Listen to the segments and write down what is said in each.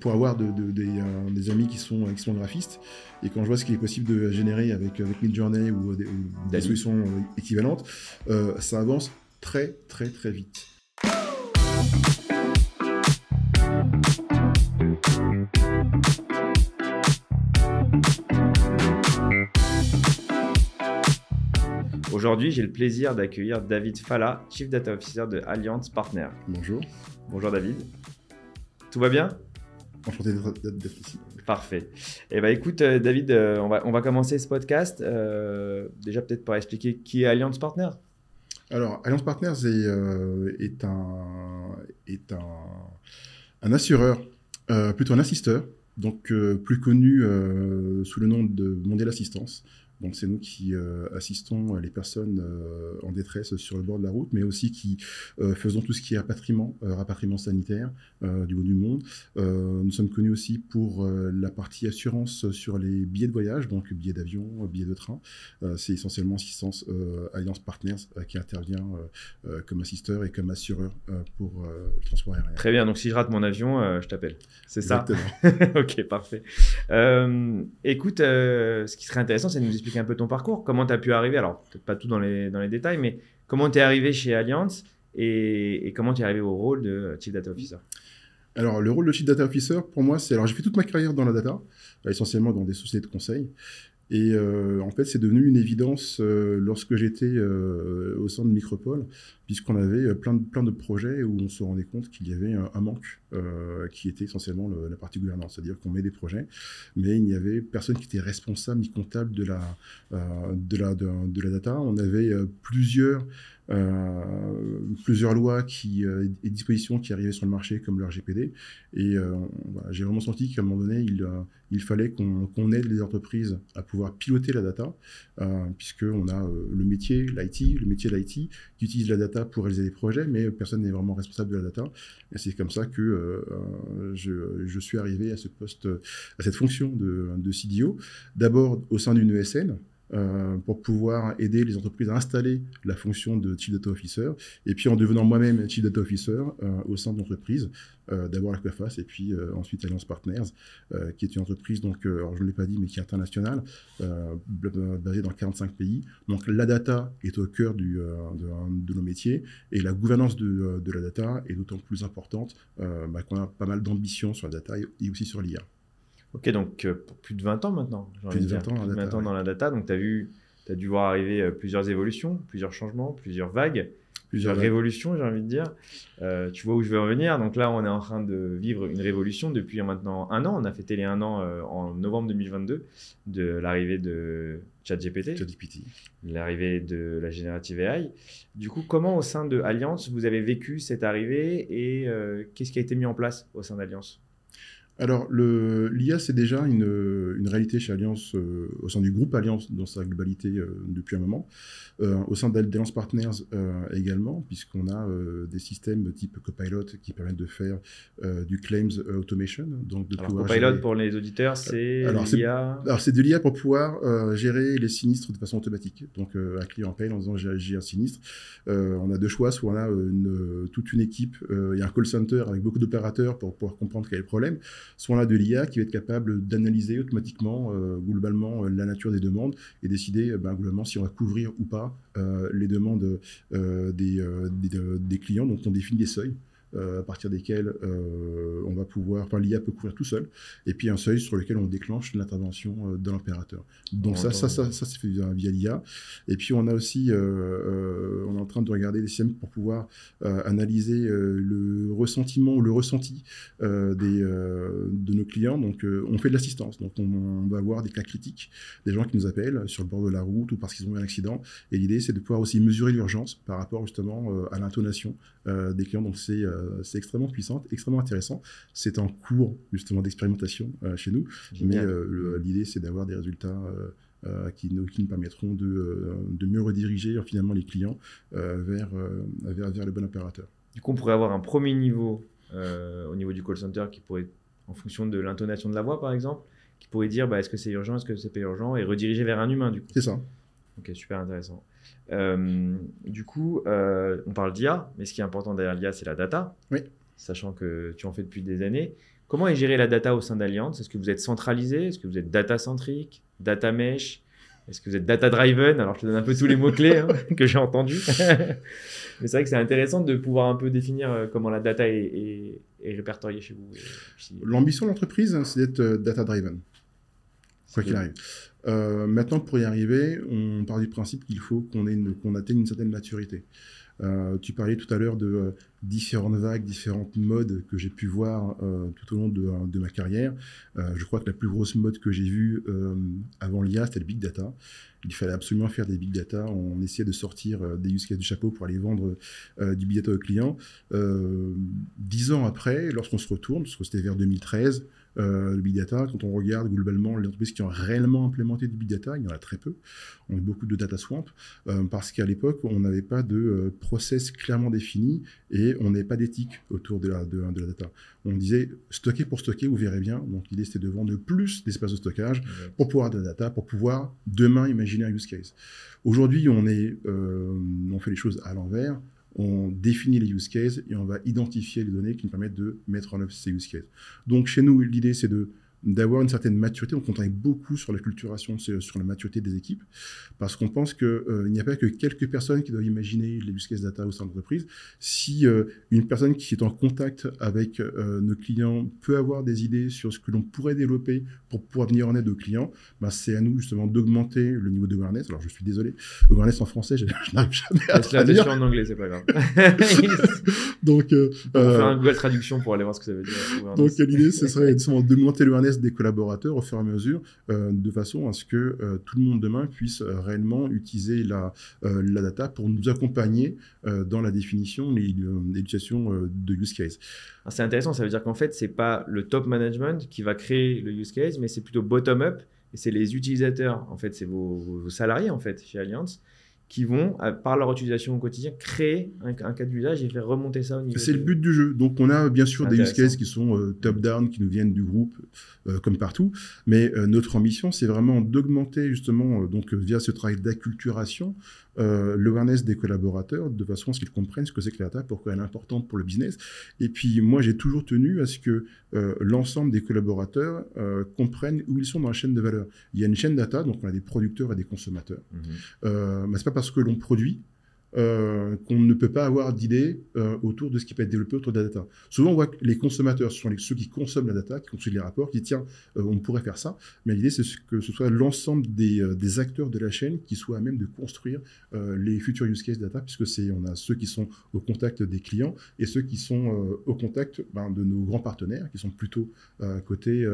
pour avoir de, des, des, amis qui sont, qui sont graphistes. Et quand je vois ce qu'il est possible de générer avec, avec Midjourney ou, des, ou des solutions équivalentes, ça avance très très très vite. Aujourd'hui, j'ai le plaisir d'accueillir David Falla, Chief Data Officer de Alliance Partner. Bonjour. Bonjour David. Tout va bien? Enchanté d'être ici. Parfait. Eh ben, écoute, euh, David, euh, on, va, on va commencer ce podcast. Euh, déjà, peut-être pour expliquer qui est Alliance Partner. Alors, Alliance Partners est, est, un, est un, un assureur, plutôt un assisteur, donc plus connu sous le nom de Mondial Assistance. Donc c'est nous qui euh, assistons les personnes euh, en détresse sur le bord de la route, mais aussi qui euh, faisons tout ce qui est rapatriement, rapatriement sanitaire du bout du monde. nous sommes connus aussi pour la partie assurance sur les billets de voyage, donc billets d'avion, billets de train. c'est essentiellement assistance Alliance Partners qui intervient comme assisteur et comme assureur pour le transport aérien. Très bien, donc si je rate mon avion, je t'appelle. C'est ça? Ok, parfait. écoute, ce qui serait intéressant, c'est de nous expliquer un peu ton parcours. Comment tu as pu arriver Alors, peut-être pas tout dans les, dans les détails, mais comment tu es arrivé chez Alliance et, comment tu es arrivé au rôle de Chief Data Officer? Alors, le rôle de Chief Data Officer, pour moi, c'est. Alors, j'ai fait toute ma carrière dans la data, essentiellement dans des sociétés de conseil. Et euh, en fait, c'est devenu une évidence euh, lorsque j'étais euh, au sein de Micropole, puisqu'on avait plein de, plein de projets où on se rendait compte qu'il y avait un, manque qui était essentiellement la partie gouvernance. C'est-à-dire qu'on met des projets, mais il n'y avait personne qui était responsable ni comptable de la, de la, de, la data. On avait plusieurs plusieurs lois qui, et dispositions qui arrivaient sur le marché, comme le RGPD. Et j'ai vraiment senti qu'à un moment donné, il, il fallait qu'on aide les entreprises à pouvoir piloter la data, euh, puisqu'on a euh, le métier, l'IT, le métier l'IT, qui utilise la data pour réaliser des projets, mais personne n'est vraiment responsable de la data. Et c'est comme ça que euh, je, suis arrivé à ce poste, à cette fonction de, de CDO, d'abord au sein d'une ESN, euh, pour pouvoir aider les entreprises à installer la fonction de Chief Data Officer. Et puis en devenant moi-même Chief Data Officer euh, au sein de l'entreprise, euh, d'abord Aquafas et puis ensuite Alliance Partners, qui est une entreprise, donc, je ne l'ai pas dit, mais qui est internationale, basée dans 45 pays. Donc la data est au cœur de, nos métiers et la gouvernance de, de la data est d'autant plus importante bah, qu'on a pas mal d'ambition sur la data et aussi sur l'IA. Ok, donc euh, pour plus de 20 ans maintenant. Plus de 20 ans, plus 20 ans dans la data. Donc tu as vu, as dû voir arriver euh, plusieurs évolutions, plusieurs changements, plusieurs vagues, plusieurs révolutions, j'ai envie de dire. Euh, tu vois où je veux revenir. Donc là, on est en train de vivre une révolution depuis maintenant un an. On a fêté les un an en novembre 2022 de l'arrivée de ChatGPT, ChatGPT. l'arrivée de la générative AI. Du coup, comment au sein de Alliance vous avez vécu cette arrivée et qu'est-ce qui a été mis en place au sein d'Alliance? Alors, l'IA, c'est déjà une, une, réalité chez Alliance, euh, au sein du groupe Alliance dans sa globalité euh, depuis un moment. Euh, au sein d'Alliance Partners également, puisqu'on a des systèmes type Copilot qui permettent de faire du claims automation. Donc de alors, Copilot, pour les auditeurs, c'est l'IA Alors, c'est de l'IA pour pouvoir gérer les sinistres de façon automatique. Donc, un client appelle en disant j'ai un sinistre. on a deux choix, soit on a une, toute une équipe et un call center avec beaucoup d'opérateurs pour pouvoir comprendre quel est le problème soit on a de l'IA qui va être capable d'analyser automatiquement, euh, globalement, euh, la nature des demandes et décider, euh, ben, globalement, si on va couvrir ou pas les demandes des, des, clients. Donc, on définit des seuils. À partir desquels on va pouvoir, enfin l'IA peut couvrir tout seul, et puis un seuil sur lequel on déclenche l'intervention de l'opérateur. Donc ça, ça, ça, ça, c'est fait via, l'IA. Et puis on a aussi, on est en train de regarder des systèmes pour pouvoir analyser le ressentiment ou le ressenti des, de nos clients. Donc, euh, on fait de l'assistance. Donc, on, va avoir des cas critiques, des gens qui nous appellent sur le bord de la route ou parce qu'ils ont eu un accident. Et l'idée, c'est de pouvoir aussi mesurer l'urgence par rapport justement euh, à l'intonation euh, des clients. Donc, c'est extrêmement puissant, extrêmement intéressant. C'est en cours justement d'expérimentation chez nous. Mais l'idée, c'est d'avoir des résultats. qui, nous, qui, nous, permettront de, de, mieux rediriger finalement les clients vers, vers, vers, le bon opérateur. Du coup, on pourrait avoir un premier niveau au niveau du call center qui pourrait en fonction de l'intonation de la voix, par exemple, qui pourrait dire bah, est-ce que c'est urgent, est-ce que c'est pas urgent, et rediriger vers un humain, du coup. C'est ça. Ok, super intéressant. Euh, du coup, euh, on parle d'IA, mais ce qui est important derrière l'IA, c'est la data. Oui. Sachant que tu en fais depuis des années. Comment est gérée la data au sein d'Alliance Est-ce que vous êtes centralisé? Est-ce que vous êtes data-centrique? Data mesh? Est-ce que vous êtes data-driven? Alors, je te donne un peu tous les mots-clés hein, que j'ai entendus. Mais c'est vrai que c'est intéressant de pouvoir un peu définir euh, comment la data est, répertoriée chez vous. L'ambition de l'entreprise, hein, c'est d'être data-driven, quoi qu'il arrive. Euh, maintenant, pour y arriver, on part du principe qu'il faut qu'on atteigne une certaine maturité. Euh, tu parlais tout à l'heure de euh, différentes vagues, différentes modes que j'ai pu voir tout au long de, ma carrière. je crois que la plus grosse mode que j'ai vue avant l'IA, c'était le big data. Il fallait absolument faire des big data. On essayait de sortir des use cases du chapeau pour aller vendre du big data aux clients. dix ans après, lorsqu'on se retourne, parce que c'était vers 2013, euh, le big data, quand on regarde globalement les entreprises qui ont réellement implémenté du big data, il y en a très peu. On a beaucoup de data swamp euh, parce qu'à l'époque, on n'avait pas de euh, process clairement défini et on n'avait pas d'éthique autour de la, de, la data. On disait stocker pour stocker, vous verrez bien. Donc l'idée c'était de vendre plus d'espace de stockage pour pouvoir de la data, pour pouvoir demain imaginer un use case. Aujourd'hui, on, est, on fait les choses à l'envers on définit les use cases et on va identifier les données qui nous permettent de mettre en œuvre ces use cases. Donc chez nous, l'idée c'est de d'avoir une certaine maturité. On travaille beaucoup sur la culturation, sur la maturité des équipes, parce qu'on pense qu'il euh, n'y a pas que quelques personnes qui doivent imaginer les use data au sein de l'entreprise. Si euh, une personne qui est en contact avec euh, nos clients peut avoir des idées sur ce que l'on pourrait développer pour pouvoir venir en aide aux clients, bah, c'est à nous justement d'augmenter le niveau de awareness. Alors je suis désolé, awareness en français, je, n'arrive jamais à traduire. en anglais, c'est pas grave. donc, on fait un Google Traduction pour aller voir ce que ça veut dire. Donc l'idée, ce serait d'augmenter l'awareness des collaborateurs au fur et à mesure, euh, de façon à ce que euh, tout le monde demain puisse euh, réellement utiliser la, la data pour nous accompagner dans la définition et l'éducation de use case. C'est intéressant, ça veut dire qu'en fait, c'est pas le top management qui va créer le use case, mais c'est plutôt bottom-up et c'est les utilisateurs, en fait, c'est vos, salariés, en fait, chez Allianz, qui vont, par leur utilisation au quotidien, créer un, cas d'usage et faire remonter ça au niveau. C'est le but du jeu. Donc, on a bien sûr des use cases qui sont euh, top-down, qui nous viennent du groupe, euh, comme partout. Mais euh, notre ambition, c'est vraiment d'augmenter, justement, donc via ce travail d'acculturation, l'awareness des collaborateurs de façon à ce qu'ils comprennent ce que c'est que la data, pourquoi elle est importante pour le business. Et puis, moi, j'ai toujours tenu à ce que l'ensemble des collaborateurs comprennent où ils sont dans la chaîne de valeur. Il y a une chaîne data, donc on a des producteurs et des consommateurs. Mmh. mais c'est pas parce que l'on produit euh, qu'on ne peut pas avoir d'idées euh, autour de ce qui peut être développé autour de la data. Souvent, on voit que les consommateurs, sont ceux qui consomment la data, qui consultent les rapports, qui disent tiens, euh, on pourrait faire ça. Mais l'idée, c'est que ce soit l'ensemble des, des, acteurs de la chaîne qui soient à même de construire les futurs use cases data, puisque c'est on a ceux qui sont au contact des clients et ceux qui sont au contact ben, de nos grands partenaires, qui sont plutôt côté,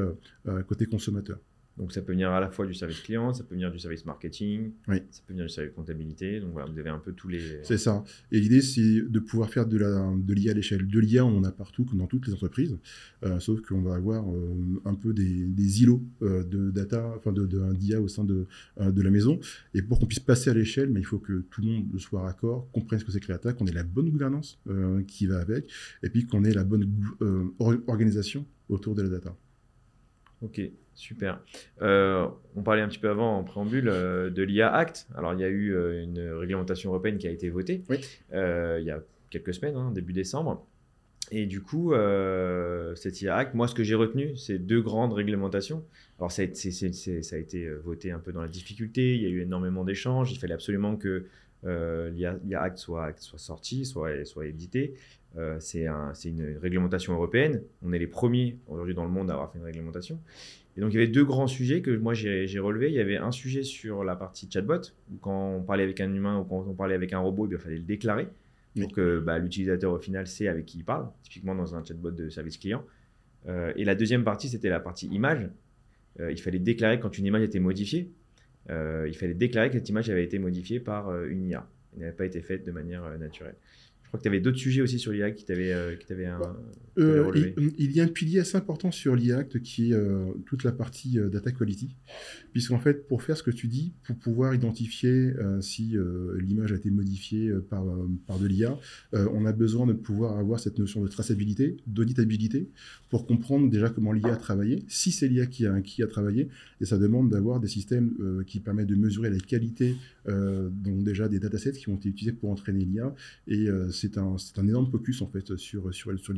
côté consommateurs. Donc ça peut venir à la fois du service client, ça peut venir du service marketing, oui. ça peut venir du service comptabilité. Donc voilà, vous avez un peu tous les. C'est ça. Et l'idée, c'est de pouvoir faire de l'IA de à l'échelle. De l'IA, on en a partout, comme dans toutes les entreprises, euh, sauf qu'on va avoir euh, un peu des, des îlots euh, de data, enfin de, de d'IA au sein de, de la maison. Et pour qu'on puisse passer à l'échelle, mais il faut que tout le monde soit raccord, comprenne ce que c'est que la data, qu'on ait la bonne gouvernance qui va avec, et puis qu'on ait la bonne organisation autour de la data. Ok, super. Euh, on parlait un petit peu avant, en préambule, euh, de l'IA Act. Alors, il y a eu euh, une réglementation européenne qui a été votée il y a quelques semaines, hein, début décembre. Et du coup, cette IA Act, moi, ce que j'ai retenu, c'est deux grandes réglementations. Alors, ça a, été, ça a été voté un peu dans la difficulté, il y a eu énormément d'échanges, il fallait absolument que l'IA Act soit, soit sorti, soit, soit édité. C'est une réglementation européenne. On est les premiers aujourd'hui dans le monde à avoir fait une réglementation. Et donc, il y avait deux grands sujets que moi j'ai relevés. Il y avait un sujet sur la partie chatbot, où quand on parlait avec un humain ou quand on parlait avec un robot, eh il fallait le déclarer. Donc, bah, l'utilisateur au final sait avec qui il parle, typiquement dans un chatbot de service client. Euh, et la deuxième partie, c'était la partie image. Euh, il fallait déclarer quand une image était modifiée. il fallait déclarer que cette image avait été modifiée par une IA. Elle n'avait pas été faite de manière naturelle. Crois que tu avais d'autres sujets aussi sur l'IACT qui t'avaient euh, bah, euh, il, il, y a un pilier assez important sur l'IACT qui est euh, toute la partie data quality. Puisqu'en fait, pour faire ce que tu dis, pour pouvoir identifier si l'image a été modifiée par, par de l'IA, on a besoin de pouvoir avoir cette notion de traçabilité, d'auditabilité, pour comprendre déjà comment l'IA a travaillé, si c'est l'IA qui a, qui a travaillé, et ça demande d'avoir des systèmes qui permettent de mesurer la qualité, donc déjà des datasets qui ont été utilisés pour entraîner l'IA, et c'est un, un, énorme focus en fait sur, sur, sur.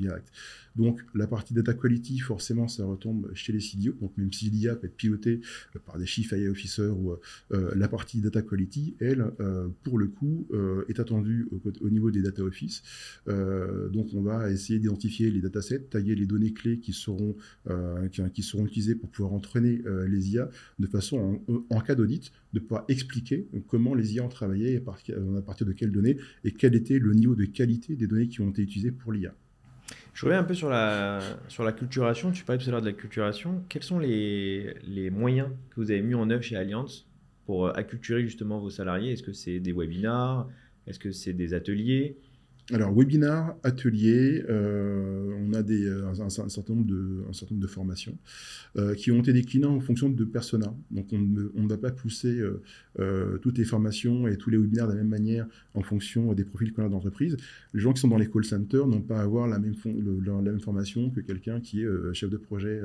Donc la partie data quality, forcément, ça retombe chez les CDO. Donc même si l'IA peut être pilotée par des chief AI officers ou la partie data quality, elle, pour le coup, est attendue au, niveau des data office. donc on va essayer d'identifier les datasets, tailler les données clés qui seront, qui, seront utilisées pour pouvoir entraîner les IA de façon, en, en cas d'audit, de pouvoir expliquer comment les IA ont travaillé et à partir de quelles données et quel était le niveau de qualité des données qui ont été utilisées pour l'IA. Je reviens un peu sur la, sur la. Tu parlais tout à l'heure de la culturation. Quels sont les, les moyens que vous avez mis en œuvre chez Allianz pour euh, acculturer justement vos salariés? Est-ce que c'est des webinars? Est-ce que c'est des ateliers? Alors, webinar, atelier, euh, on a euh, un, certain nombre de, formations euh, qui ont été déclinées en fonction de personas. Donc, on ne va pas pousser toutes les formations et tous les webinaires de la même manière en fonction des profils qu'on a d'entreprise. Les gens qui sont dans les call centers n'ont pas à avoir la même, la même formation que quelqu'un qui est chef de projet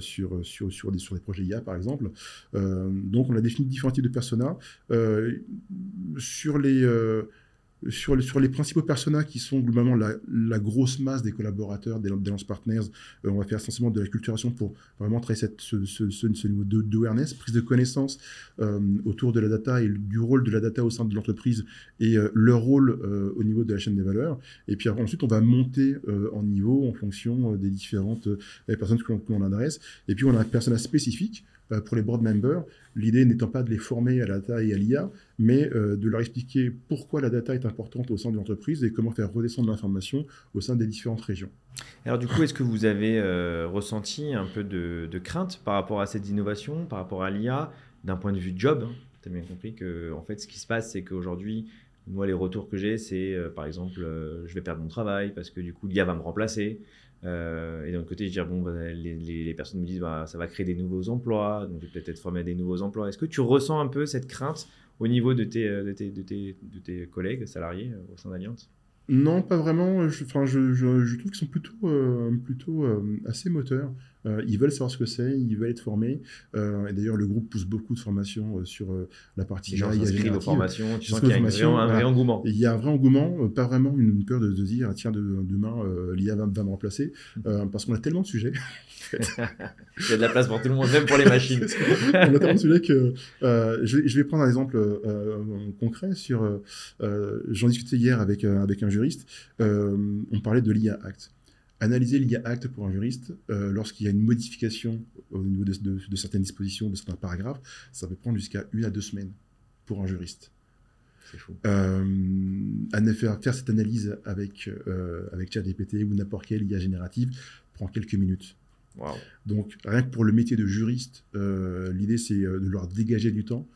sur, sur, sur, des, sur des projets IA, par exemple. donc, on a défini différents types de personas. sur les sur, les principaux personas qui sont globalement la, grosse masse des collaborateurs, des, Lance Partners, euh, on va faire essentiellement de la culturation pour vraiment travailler cette, ce, ce, ce, niveau d'awareness, prise de connaissance euh, autour de la data et du rôle de la data au sein de l'entreprise et euh, leur rôle au niveau de la chaîne des valeurs. Et puis ensuite, on va monter en niveau en fonction des différentes personnes que l'on adresse. Et puis, on a un persona spécifique pour les board members, l'idée n'étant pas de les former à la data et à l'IA, mais euh, de leur expliquer pourquoi la data est importante au sein de l'entreprise et comment faire redescendre l'information au sein des différentes régions. Alors du coup, est-ce que vous avez euh, ressenti un peu de, crainte par rapport à cette innovation, par rapport à l'IA, d'un point de vue job hein? Tu as bien compris que en fait, ce qui se passe, c'est qu'aujourd'hui, moi, les retours que j'ai, c'est par exemple, je vais perdre mon travail parce que du coup, l'IA va me remplacer. Euh, et d'un côté, je dire, bon, bah, les, personnes me disent, bah, ça va créer des nouveaux emplois, donc je vais peut-être à des nouveaux emplois. Est-ce que tu ressens un peu cette crainte au niveau de tes, euh, de tes, de tes, de tes collègues salariés euh, au sein d'Alliance non, pas vraiment. Enfin, je, je trouve qu'ils sont plutôt, plutôt assez moteurs. Euh, ils veulent savoir ce que c'est, ils veulent être formés. Euh, et d'ailleurs, le groupe pousse beaucoup de formations euh, sur la partie Les gens s'inscrivent aux formations, tu sens qu'il y a un, vrai engouement. Il y a un vrai engouement, pas vraiment une, peur de, dire, tiens, demain, l'IA va, me remplacer, parce qu'on a tellement de sujets. il y a de la place pour tout le monde, même pour les machines. on a tellement de sujets que je, vais, je, vais, prendre un exemple concret sur. J'en discutais hier avec, avec un juriste. on parlait de l'IA Act analyser l'IA Act pour un juriste, euh, lorsqu'il y a une modification au niveau de, certaines dispositions, de certains paragraphes, ça peut prendre jusqu'à une à deux semaines pour un juriste. C'est. Euh, faire, faire cette analyse avec, euh, avec ChatGPT ou n'importe quelle IA générative prend quelques minutes. Donc, rien que pour le métier de juriste, euh, l'idée c'est de leur dégager du temps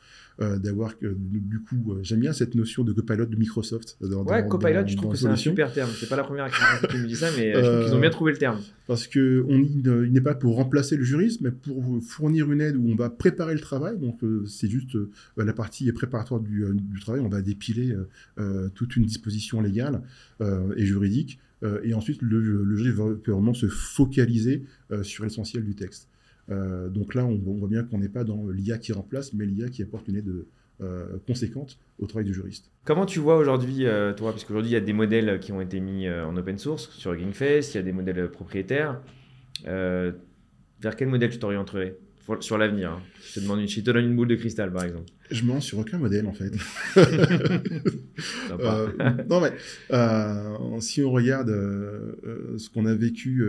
euh, d'avoir que du coup, euh, j'aime bien cette notion de copilot de Microsoft. Dans, ouais, copilot, je trouve que c'est un super terme. C'est pas la première qui me dit ça, mais je trouve qu'ils ont bien trouvé le terme. Parce que on, il n'est pas pour remplacer le juriste, mais pour fournir une aide où on va préparer le travail. Donc c'est juste la partie préparatoire du, du, travail. On va dépiler toute une disposition légale et juridique. Et ensuite, le, le juriste va vraiment se focaliser sur l'essentiel du texte. Euh, donc là, on, voit bien qu'on n'est pas dans l'IA qui remplace, mais l'IA qui apporte une aide euh, conséquente au travail du juriste. Comment tu vois aujourd'hui, euh, toi, parce qu'aujourd'hui il y a des modèles qui ont été mis en open source sur Gingface, il y a des modèles propriétaires. vers quel modèle tu t'orienterais? Sur l'avenir hein Je te demande une, je te donne une boule de cristal, par exemple. Je me lance sur aucun modèle, en fait. non, mais si on regarde ce qu'on a vécu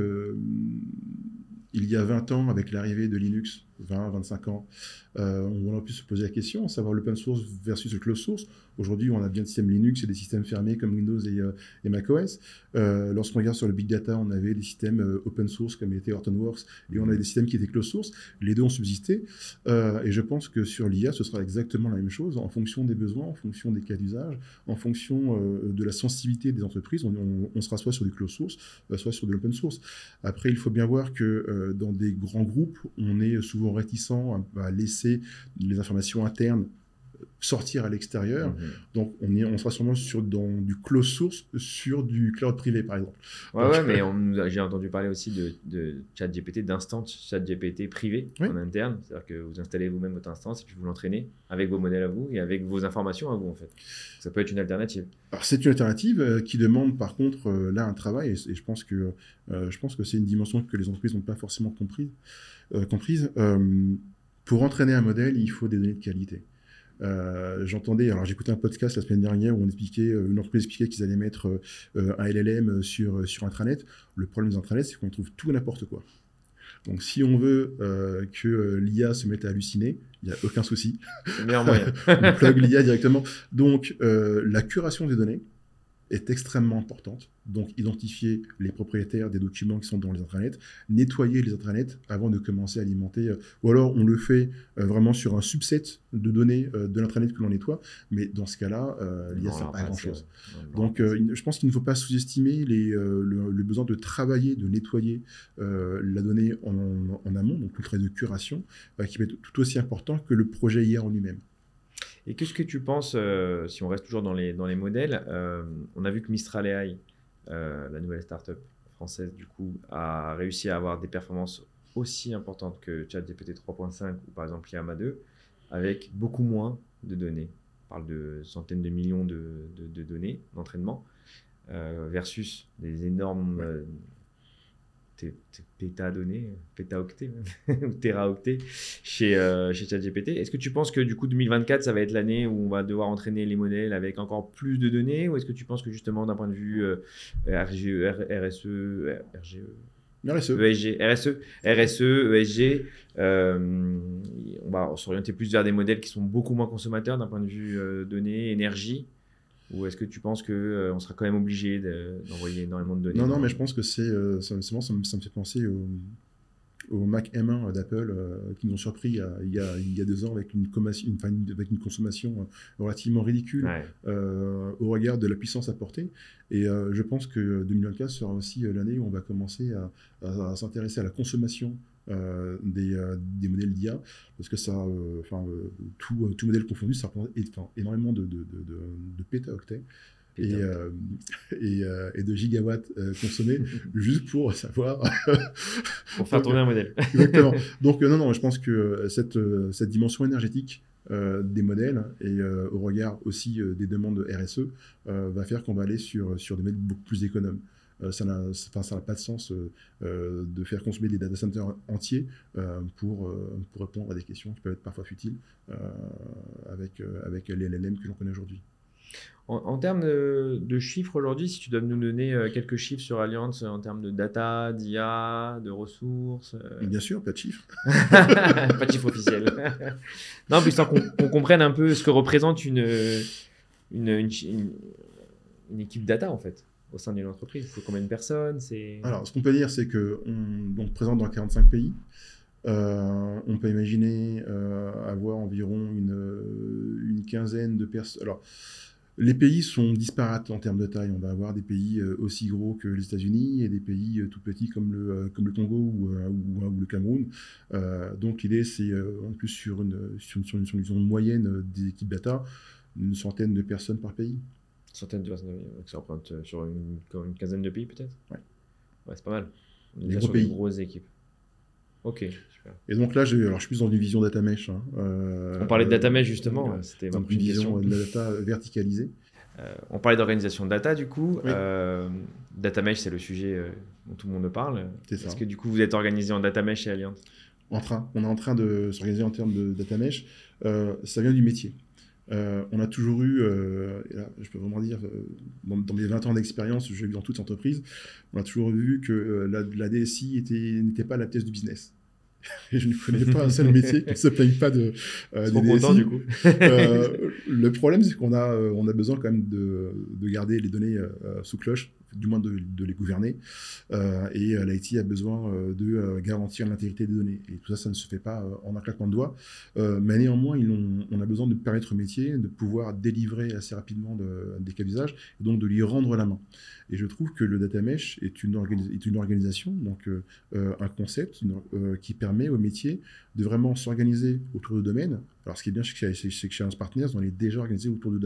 il y a 20 ans, avec l'arrivée de Linux, 20, 25 ans, euh, on a pu se poser la question, savoir l'open source versus le closed source. Aujourd'hui, on a bien des systèmes Linux et des systèmes fermés comme Windows et, euh, et macOS. Euh, Lorsqu'on regarde sur le big data, on avait des systèmes euh, open source comme était Hortonworks et on avait des systèmes qui étaient closed source. Les deux ont subsisté. Et je pense que sur l'IA, ce sera exactement la même chose en fonction des besoins, en fonction des cas d'usage, en fonction de la sensibilité des entreprises. On, sera soit sur du closed source, soit sur de l'open source. Après, il faut bien voir que dans des grands groupes, on est souvent réticent à laisser les informations internes sortir à l'extérieur. Mhm. Donc, on, est, on sera sûrement sur dans du close source sur du cloud privé, par exemple. Ouais, ouais mais j'ai entendu parler aussi de, de ChatGPT, d'instance ChatGPT privé en interne. C'est-à-dire que vous installez vous-même votre instance et puis vous l'entraînez avec vos modèles à vous et avec vos informations à vous, en fait. Ça peut être une alternative. Alors, c'est une alternative euh, qui demande, par contre, euh, là, un travail. Et, je pense que, euh, je pense que c'est une dimension que les entreprises n'ont pas forcément comprise. comprise. Pour entraîner un modèle, il faut des données de qualité. Euh, j'entendais, alors j'écoutais un podcast la semaine dernière où on expliquait, euh, une entreprise expliquait qu'ils allaient mettre euh, un LLM sur, sur intranet. Le problème des intranets, c'est qu'on trouve tout n'importe quoi. Donc si on veut que l'IA se mette à halluciner, il n'y a aucun souci. C'est meilleur moyen. on plug l'IA directement. Donc la curation des données, est extrêmement importante. Donc, identifier les propriétaires des documents qui sont dans les intranets, nettoyer les intranets avant de commencer à alimenter. Euh, ou alors, on le fait euh, vraiment sur un subset de données euh, de l'intranet que l'on nettoie. Mais dans ce cas-là, il n'y a pas grand-chose. Donc, je pense qu'il ne faut pas sous-estimer le, besoin de travailler, de nettoyer la donnée en, amont, donc le travail de curation, qui va être tout aussi important que le projet hier en lui-même. Et qu'est-ce que tu penses, euh, si on reste toujours dans les, dans les modèles, euh, on a vu que Mistral AI, euh, la nouvelle startup française, du coup, a réussi à avoir des performances aussi importantes que ChatGPT 3.5 ou par exemple Llama 2, avec beaucoup moins de données. On parle de centaines de millions de, de, de données d'entraînement, versus des énormes péta-données, péta-octets, ou téraoctets chez, euh, chez ChatGPT. Est-ce que tu penses que du coup 2024, ça va être l'année où on va devoir entraîner les modèles avec encore plus de données Ou est-ce que tu penses que justement d'un point de vue euh, RGE, RSE, RGE RSE. ESG, RSE, RSE, ESG, euh, on va s'orienter plus vers des modèles qui sont beaucoup moins consommateurs d'un point de vue euh, données, énergie. Ou est-ce que tu penses qu'on euh, on sera quand même obligé d'envoyer énormément de données? Non, non, mais je pense que c'est. Euh, ça, ça, me, ça, me fait penser au, au Mac M1 d'Apple euh, qui nous ont surpris il y, a, il y a deux ans avec une, une, avec une consommation relativement ridicule au regard de la puissance apportée. Et je pense que 2024 sera aussi l'année où on va commencer à s'intéresser à la consommation euh, des, euh, des, modèles d'IA, parce que ça, euh, enfin, tout, tout, modèle confondu, ça représente énormément de, de, de, de pétaoctets. Et, et, et, de gigawatts consommés juste pour savoir. pour faire tourner un modèle. exactement. Donc, non, non, je pense que cette, cette dimension énergétique des modèles et au regard aussi des demandes de RSE va faire qu'on va aller sur, sur des modèles beaucoup plus économes. Euh, ça n'a pas de sens euh, euh, de faire consommer des data centers entiers pour, pour répondre à des questions qui peuvent être parfois futiles avec, avec les LLM que l'on connaît aujourd'hui. En, termes de, chiffres aujourd'hui, si tu dois nous donner quelques chiffres sur Allianz en termes de data, d'IA, de ressources. Bien sûr, pas de chiffres. pas de chiffres officiels. non, puis qu'on comprenne un peu ce que représente une, une, une équipe data en fait au sein d'une entreprise Il combien de personnes Alors, ce qu'on peut dire, c'est qu'on est présent dans 45 pays. Euh, on peut imaginer euh, avoir environ une, une, quinzaine de personnes. Alors, les pays sont disparates en termes de taille. On va avoir des pays euh, aussi gros que les États-Unis et des pays tout petits comme le, comme le Congo ou, ou, le Cameroun. donc, l'idée, c'est en plus sur une, sur une, sur une moyenne des équipes data, une centaine de personnes par pays. Centaines de personnes, ça représente euh, sur une, une, quinzaine de pays peut-être? Ouais. Ouais, c'est pas mal. On est sur pays. une grosse équipe. Ok, super. Et donc là, alors, je suis plus dans une vision data mesh. Hein. Euh, on parlait de data mesh justement, euh, c'était une vision de la data verticalisée. on parlait d'organisation de data du coup. data mesh, c'est le sujet dont tout le monde parle. Est-ce que du coup, vous êtes organisé en data mesh chez Allianz En train. On est en train de s'organiser en termes de data mesh. ça vient du métier. Euh, on a toujours eu, euh, je peux vraiment dire, euh, dans, mes 20 ans d'expérience, j'ai vu dans toutes les entreprises, on a toujours vu que la, DSI n'était pas la pièce du business. Et je ne connais pas un seul métier qui ne se plaigne pas de, des DSI. du coup. le problème, c'est qu'on a, on a besoin quand même de, garder les données sous cloche. Du moins de, les gouverner. et l'IT a besoin de garantir l'intégrité des données. Et tout ça, ça ne se fait pas en un claquement de doigts. mais néanmoins, on a besoin de permettre au métier de pouvoir délivrer assez rapidement des cas d'usage et donc de lui rendre la main. Et je trouve que le data mesh est une, organisation, donc un concept qui permet au métier de vraiment s'organiser autour de domaines. Alors, ce qui est bien, c'est que chez Hans Partners, on est déjà organisé autour de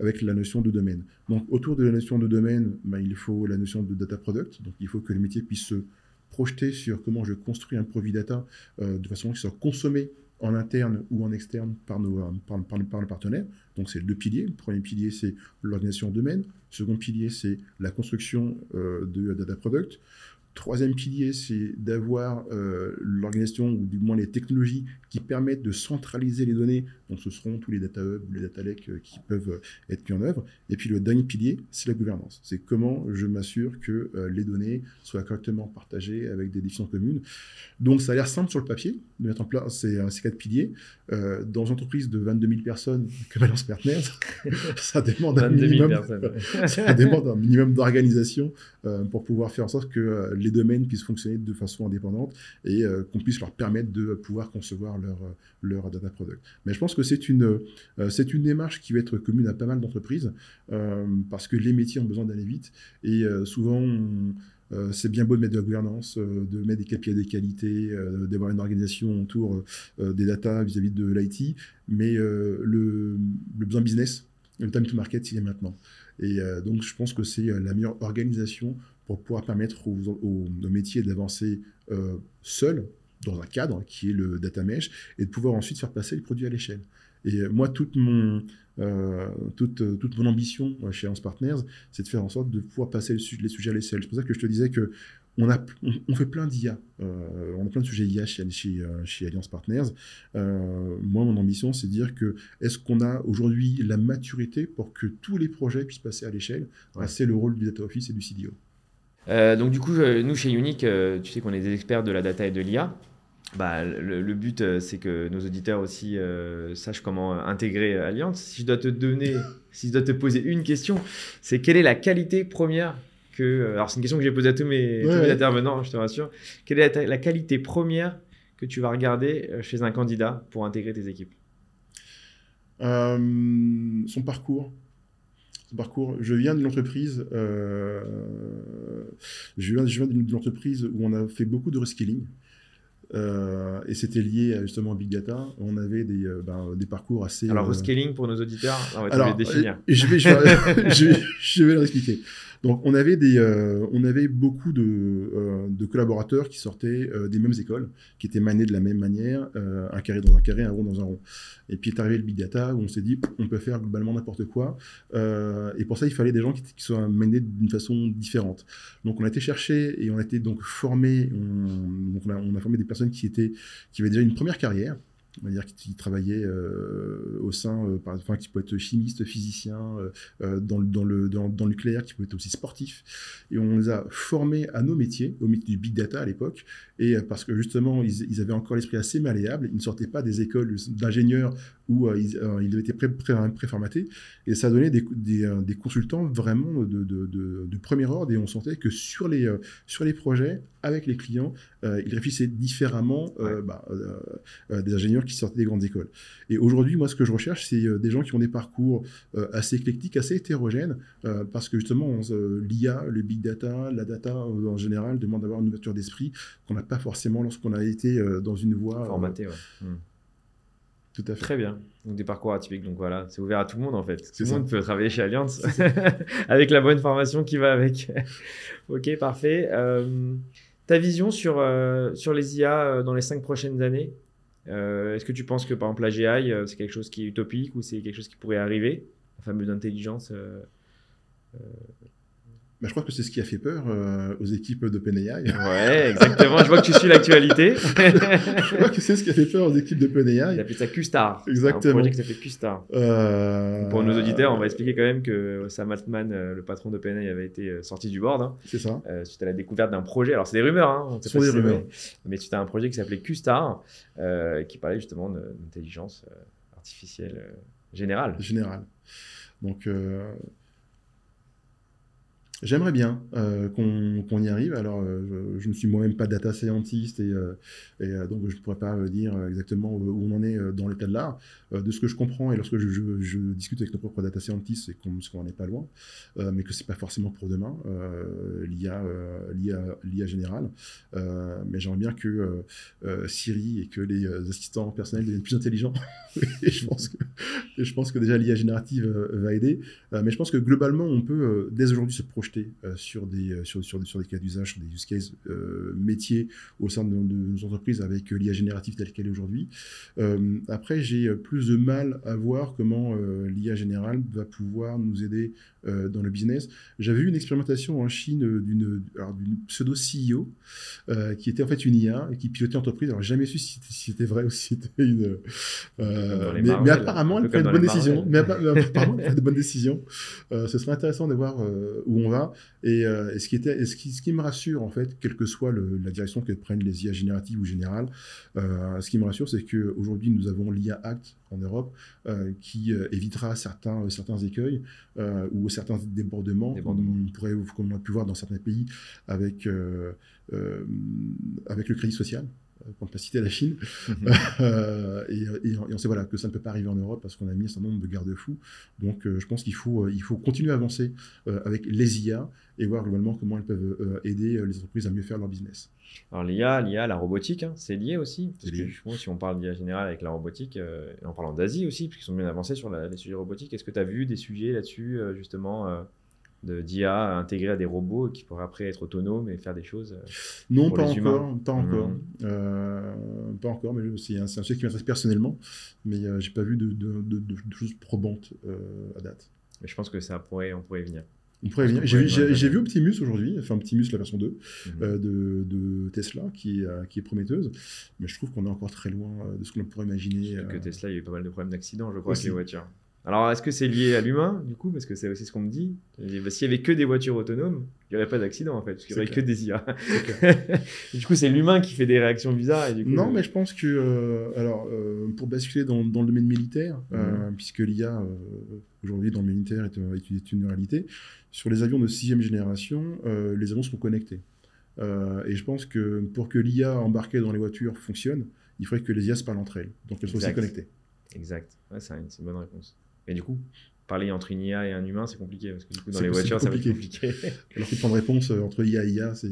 avec, la notion de domaine. Donc, autour de la notion de domaine, ben, il faut la notion de data product. Donc, il faut que le métier puisse se projeter sur comment je construis un produit data euh, de façon qu'il soit consommé en interne ou en externe par, nos, par, par, le partenaire. Donc, c'est deux piliers. Le premier pilier, c'est l'organisation domaine. Le second pilier, c'est la construction euh, de data product. Troisième pilier, c'est d'avoir euh, l'organisation, ou du moins les technologies qui permettent de centraliser les données. Donc, ce seront tous les data hubs ou les data lakes euh, qui peuvent euh, être mis en œuvre. Et puis, le dernier pilier, c'est la gouvernance. C'est comment je m'assure que les données soient correctement partagées avec des définitions communes. Donc, ça a l'air simple sur le papier de mettre en place ces, ces quatre piliers. dans une entreprise de 22 000 personnes comme Alliance Partners, ça demande un minimum, ça demande un minimum d'organisation pour pouvoir faire en sorte que les domaines puissent fonctionner de façon indépendante et euh, qu'on puisse leur permettre de pouvoir concevoir leur, euh, leur data product. Mais je pense que c'est une, euh, une démarche qui va être commune à pas mal d'entreprises parce que les métiers ont besoin d'aller vite et souvent c'est bien beau de mettre de la gouvernance, de mettre des KPI des qualités, d'avoir une organisation autour des data vis-à-vis de l'IT, mais le, le, besoin business, le time to market, il est maintenant. Et donc, je pense que c'est la meilleure organisation pour pouvoir permettre aux, métiers d'avancer euh, seuls dans un cadre qui est le data mesh et de pouvoir ensuite faire passer les produits à l'échelle. Et moi, toute mon, euh, toute, toute mon ambition euh, chez Hans Partners, c'est de faire en sorte de pouvoir passer les, sujets à l'échelle. C'est pour ça que je te disais que on, a, on, fait plein d'IA. on a plein de sujets IA chez, chez, chez Alliance Partners. moi, mon ambition, c'est de dire que est-ce qu'on a aujourd'hui la maturité pour que tous les projets puissent passer à l'échelle? C'est le rôle du Data Office et du CDO. Euh, donc du coup, euh, nous chez Unique, euh, tu sais qu'on est des experts de la data et de l'IA. Bah, le, but, c'est que nos auditeurs aussi sachent comment intégrer Alliance. Si je dois te donner, si je dois te poser une question, c'est quelle est la qualité première que... Alors c'est une question que j'ai posée à tous mes, intervenants, je te rassure. Quelle est la, qualité première que tu vas regarder chez un candidat pour intégrer tes équipes? Son parcours parcours. Je viens d'une entreprise, euh, je viens, je viens d'une entreprise où on a fait beaucoup de reskilling. Euh, et c'était lié à, justement à Big Data. On avait des, euh, ben, des parcours assez. Alors, reskilling pour nos auditeurs, on va Alors, définir. Je vais, je, vais, je, vais, je vais l'expliquer. Donc on avait, des, euh, on avait beaucoup de, euh, collaborateurs qui sortaient euh, des mêmes écoles, qui étaient manés de la même manière, un carré dans un carré, un rond dans un rond. Et puis est arrivé le big data où on s'est dit on peut faire globalement n'importe quoi. et pour ça il fallait des gens qui, soient manés d'une façon différente. Donc on a été chercher et on a été donc formé, on, on a formé des personnes qui étaient qui avaient déjà une première carrière on va dire qui travaillait euh, au sein, euh, par, enfin, qui peut être chimiste, physicien, euh, dans, dans, le, dans, dans, le nucléaire, qui peut être aussi sportif. Et on les a formés à nos métiers, au métier du big data à l'époque, et parce que justement, ils, ils avaient encore l'esprit assez malléable, ils ne sortaient pas des écoles d'ingénieurs où ils, ils, avaient été préformatés, et ça donnait des, des, des consultants vraiment de, de, de, de, premier ordre, et on sentait que sur les, sur les projets, avec les clients, ils réfléchissaient différemment bah, des ingénieurs qui sortaient des grandes écoles. Et aujourd'hui, moi, ce que je recherche, c'est euh, des gens qui ont des parcours euh, assez éclectiques, assez hétérogènes, euh, parce que justement, l'IA, le big data, la data en général demande d'avoir une ouverture d'esprit qu'on n'a pas forcément lorsqu'on a été dans une voie. Formaté, ouais. Hmm. Tout à fait. Très bien. Donc des parcours atypiques. Donc voilà, c'est ouvert à tout le monde en fait. Tout le monde peut travailler chez Alliance avec la bonne formation qui va avec. ok, parfait. ta vision sur, sur les IA dans les cinq prochaines années? Euh, est-ce que tu penses que par exemple la GI, euh, c'est quelque chose qui est utopique ou c'est quelque chose qui pourrait arriver? La fameuse intelligence euh, bah, je crois que c'est ce qui a fait peur euh, aux équipes d'OpenAI. Ouais, exactement. je vois que tu suis l'actualité. je crois que c'est ce qui a fait peur aux équipes d'OpenAI. Il a fait ça Q-Star. Exactement. Un projet qui s'appelle Q-Star. Euh... Pour nos auditeurs, on va expliquer quand même que Sam Altman, euh, le patron d'OpenAI, avait été euh, sorti du board. Hein, c'est ça. suite à la découverte d'un projet. Alors, c'est des rumeurs. Hein, ce sont des rumeurs. Mais suite à un projet qui s'appelait Q-Star, qui parlait justement d'intelligence artificielle générale. Générale. Donc, J'aimerais bien euh, qu'on y arrive. Alors, euh, je, ne suis moi-même pas data scientist et, euh, et donc je ne pourrais pas dire exactement où on en est dans l'état de l'art. De ce que je comprends et lorsque je, discute avec nos propres data scientists, c'est qu'on n'est pas loin, mais que c'est pas forcément pour demain l'IA l'IA générale. mais j'aimerais bien que Siri et que les assistants personnels deviennent plus intelligents. et je pense que je pense que déjà l'IA générative va aider. mais je pense que globalement, on peut dès aujourd'hui se projeter euh, sur, des, euh, sur, sur, sur, des cas d'usage, sur des use cases euh, métiers au sein de, nos entreprises avec l'IA générative telle qu'elle est aujourd'hui. après, j'ai plus de mal à voir comment l'IA générale va pouvoir nous aider dans le business. J'avais vu une expérimentation en Chine d'une pseudo CEO qui était en fait une IA et qui pilotait l'entreprise. Alors, jamais su si c'était vrai ou si c'était une. mais, apparemment, elle fait de bonnes décisions. Mais apparemment, elle de bonnes décisions. ce serait intéressant de voir où on va. Euh, et, ce, qui était, ce, qui, ce, qui, me rassure, en fait, quelle que soit la direction que prennent les IA génératives ou générales, euh, ce qui me rassure, c'est qu'aujourd'hui, nous avons l'IA Act en Europe euh, qui évitera certains, certains écueils ou certains débordements, comme on, pourrait, comme on a pu voir dans certains pays avec, avec le crédit social pour ne pas citer la Chine. Mhm. et, on sait voilà, que ça ne peut pas arriver en Europe parce qu'on a mis un certain nombre de garde-fous. Donc je pense qu'il faut, il faut continuer à avancer avec les IA et voir globalement comment elles peuvent euh, aider euh, les entreprises à mieux faire leur business. Alors l'IA, l'IA, la robotique, hein, c'est lié aussi. Parce que je pense, si on parle d'IA générale avec la robotique, euh, en parlant d'Asie aussi, puisqu'ils sont bien avancés sur les sujets robotiques, est-ce que tu as vu des sujets là-dessus, justement d'IA intégrés à des robots qui pourraient après être autonomes et faire des choses Non, pas encore, pas encore, mmh. pas encore, mais c'est un, sujet qui m'intéresse personnellement, mais je j'ai pas vu de, de, de choses probantes à date. Mais je pense que ça pourrait, on pourrait y venir. J'ai vu, Optimus aujourd'hui, enfin Optimus la version 2 mhm. euh, de, Tesla qui est, euh, qui est prometteuse, mais je trouve qu'on est encore très loin euh, de ce qu'on pourrait imaginer. Que Tesla, il y a eu pas mal de problèmes d'accidents, je crois, avec les voitures. Alors, est-ce que c'est lié à l'humain, du coup? Parce que c'est aussi ce qu'on me dit. Bah, s'il y avait que des voitures autonomes, il n'y aurait pas d'accident, en fait, parce qu'il n'y aurait que des IA. du coup, c'est l'humain qui fait des réactions bizarres. Et du coup, non, mais je pense que, alors, pour basculer dans, dans, le domaine militaire, mhm. puisque l'IA, aujourd'hui, dans le militaire, est, est, une réalité, sur les avions de sixième génération, euh, les avions seront connectés. Euh, et je pense que pour que l'IA embarquée dans les voitures fonctionne, il faudrait que les IA se parlent entre elles. Donc elles soient aussi connectées. Exact. c'est une, bonne réponse. Et du coup, parler entre une IA et un humain, c'est compliqué. Parce que du coup, dans les voitures, ça va être compliqué. Alors que prendre réponse euh, entre IA et IA, c'est.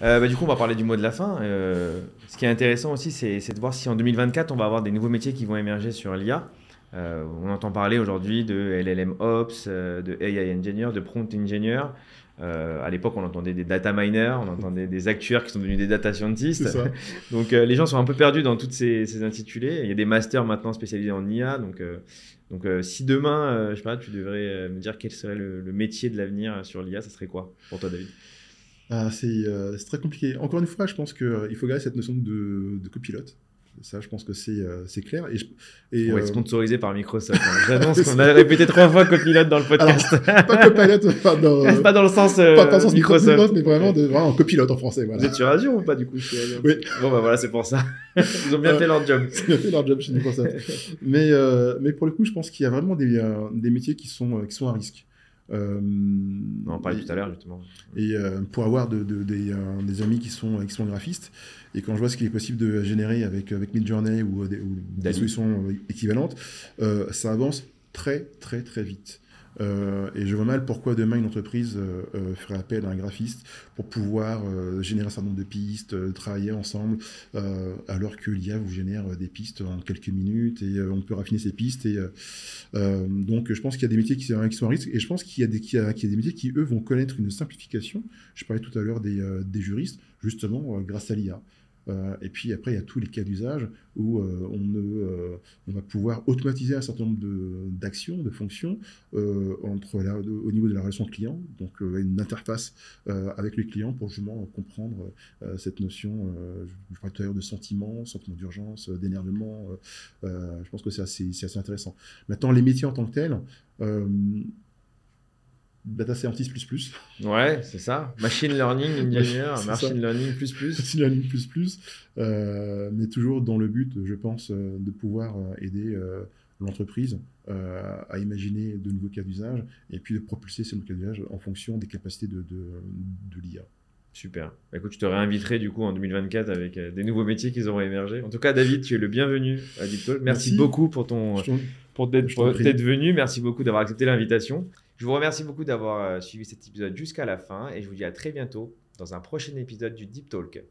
bah, du coup, on va parler du mot de la fin. ce qui est intéressant aussi, c'est de voir si en 2024, on va avoir des nouveaux métiers qui vont émerger sur l'IA. Euh, on entend parler aujourd'hui de LLM Ops, euh, de AI Engineer, de Prompt Engineer. Euh, à l'époque, on entendait des data miners, on entendait des actuaires qui sont devenus des data scientists. donc, les gens sont un peu perdus dans toutes ces, intitulés. Il y a des masters maintenant spécialisés en IA. Donc, donc si demain, je sais pas, tu devrais me dire quel serait le, métier de l'avenir sur l'IA, ça serait quoi pour toi, David? Ah, c'est très compliqué. Encore une fois, je pense qu'il faut garder cette notion de, de copilote. Ça, je pense que c'est euh, clair. Et, et, On va être euh, sponsorisé par Microsoft. Hein. J'annonce qu'on a répété trois fois copilote dans le podcast. Alors, pas copilote, pas dans, pas dans le sens, pas dans le sens Microsoft, mais vraiment, de, vraiment copilote en français. Voilà. Vous êtes sur Azure ou pas du coup Oui. Bon bah voilà, c'est pour ça. Ils ont bien fait leur job. Ils ont bien fait leur job chez Microsoft. mais, euh, mais pour le coup, je pense qu'il y a vraiment des, des métiers qui sont, qui sont à risque. Euh, on en parlait tout à l'heure, justement. Et euh, pour avoir de, des, euh, des, amis qui sont, qui sont graphistes, et quand je vois ce qu'il est possible de générer avec, avec Midjourney ou, ou des solutions équivalentes, ça avance très, très, très vite. Euh, et je vois mal pourquoi demain une entreprise euh, euh, ferait appel à un graphiste pour pouvoir générer un certain nombre de pistes, travailler ensemble, alors que l'IA vous génère des pistes en quelques minutes et on peut raffiner ces pistes. Et, donc je pense qu'il y a des métiers qui, sont à risque et je pense qu'il y, a des métiers qui, eux, vont connaître une simplification. Je parlais tout à l'heure des, des juristes, justement grâce à l'IA. Euh, et puis après, il y a tous les cas d'usage où euh, on, euh, on, va pouvoir automatiser un certain nombre d'actions, de, fonctions au niveau de la relation client, donc une interface avec les clients pour justement comprendre cette notion, je parlais tout à l'heure de sentiment, sentiment d'urgence, d'énervement. je pense que c'est assez, intéressant. Maintenant, les métiers en tant que tels, data scientist plus plus. Ouais, c'est ça. Machine learning engineer, machine learning plus plus. Machine learning plus plus. Euh, mais toujours dans le but, je pense, euh, de pouvoir euh, aider l'entreprise à imaginer de nouveaux cas d'usage et puis de propulser ces nouveaux cas d'usage en fonction des capacités de, de, de l'IA. Super. Bah, écoute, je te réinviterai du coup en 2024 avec des nouveaux métiers qui auront émergé. En tout cas, David, tu es le bienvenu à Deep Merci, beaucoup pour ton pour t'être venu. Merci beaucoup d'avoir accepté l'invitation. Je vous remercie beaucoup d'avoir suivi cet épisode jusqu'à la fin et je vous dis à très bientôt dans un prochain épisode du Deep Talk.